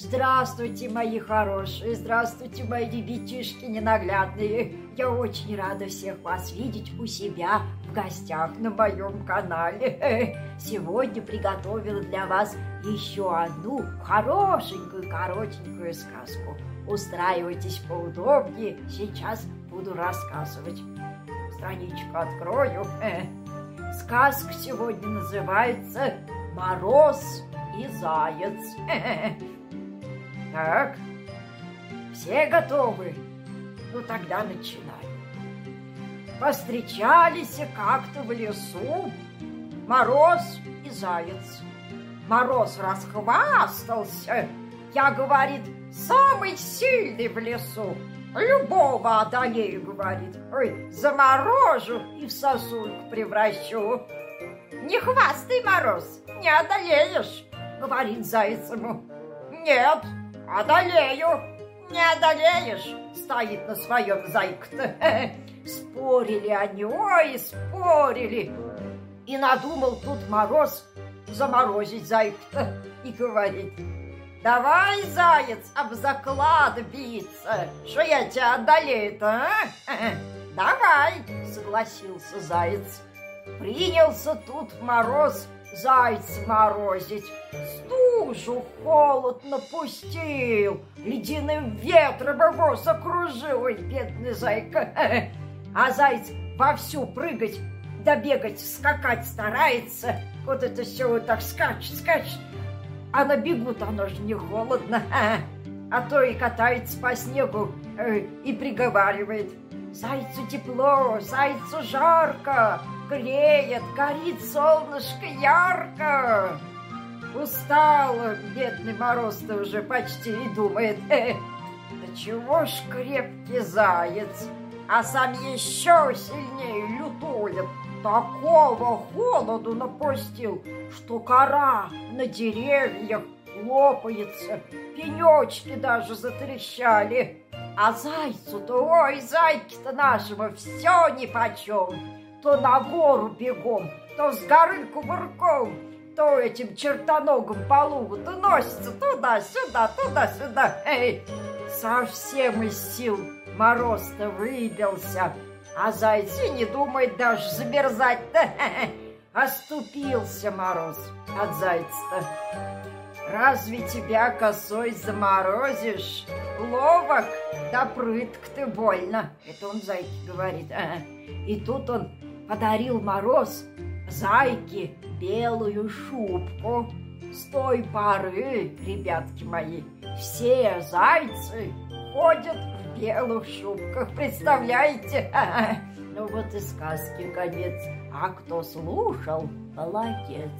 Здравствуйте, мои хорошие, здравствуйте, мои ребятишки ненаглядные. Я очень рада всех вас видеть у себя в гостях на моем канале. Сегодня приготовила для вас еще одну хорошенькую, коротенькую сказку. Устраивайтесь поудобнее, сейчас буду рассказывать. Страничку открою. Сказка сегодня называется «Мороз и заяц». Так, все готовы? Ну тогда начинаем. Повстречались как-то в лесу Мороз и Заяц. Мороз расхвастался. Я, говорит, самый сильный в лесу. Любого одолею, говорит. Ой, заморожу и в сосульку превращу. Не хвастай, Мороз, не одолеешь, говорит Заяц ему. Нет, Одолею. Не одолеешь, стоит на своем зайка-то. Спорили они, ой, спорили. И надумал тут мороз заморозить зайку-то и говорит, давай, заяц, об заклад биться, что я тебя одолею-то, а? Давай, согласился заяц. Принялся тут мороз зайца морозить. Стужу холод напустил, ледяным ветром его закружил, ой, бедный зайка. А заяц вовсю прыгать, добегать, скакать старается. Вот это все вот так скачет, скачет. А на бегу-то оно же не холодно. А то и катается по снегу э, и приговаривает. Зайцу тепло, зайцу жарко, греет, горит солнышко ярко. Устал бедный мороз-то уже почти и думает, э, да чего ж крепкий заяц, а сам еще сильнее лютует. Такого холоду напустил, что кора на деревьях лопается, пенечки даже затрещали. А зайцу-то, ой, зайки-то нашему все нипочем то на гору бегом, то с горы кувырком, то этим чертоногом по лугу, то носится туда-сюда, туда-сюда. Эй, совсем из сил мороз-то выбился, а зайцы не думает даже замерзать-то. Оступился мороз от зайца-то. Разве тебя косой заморозишь? Ловок, да прытк ты больно. Это он зайке говорит. И тут он подарил Мороз зайке белую шубку. С той поры, ребятки мои, все зайцы ходят в белых шубках, представляете? Ну вот и сказки конец. А кто слушал, молодец.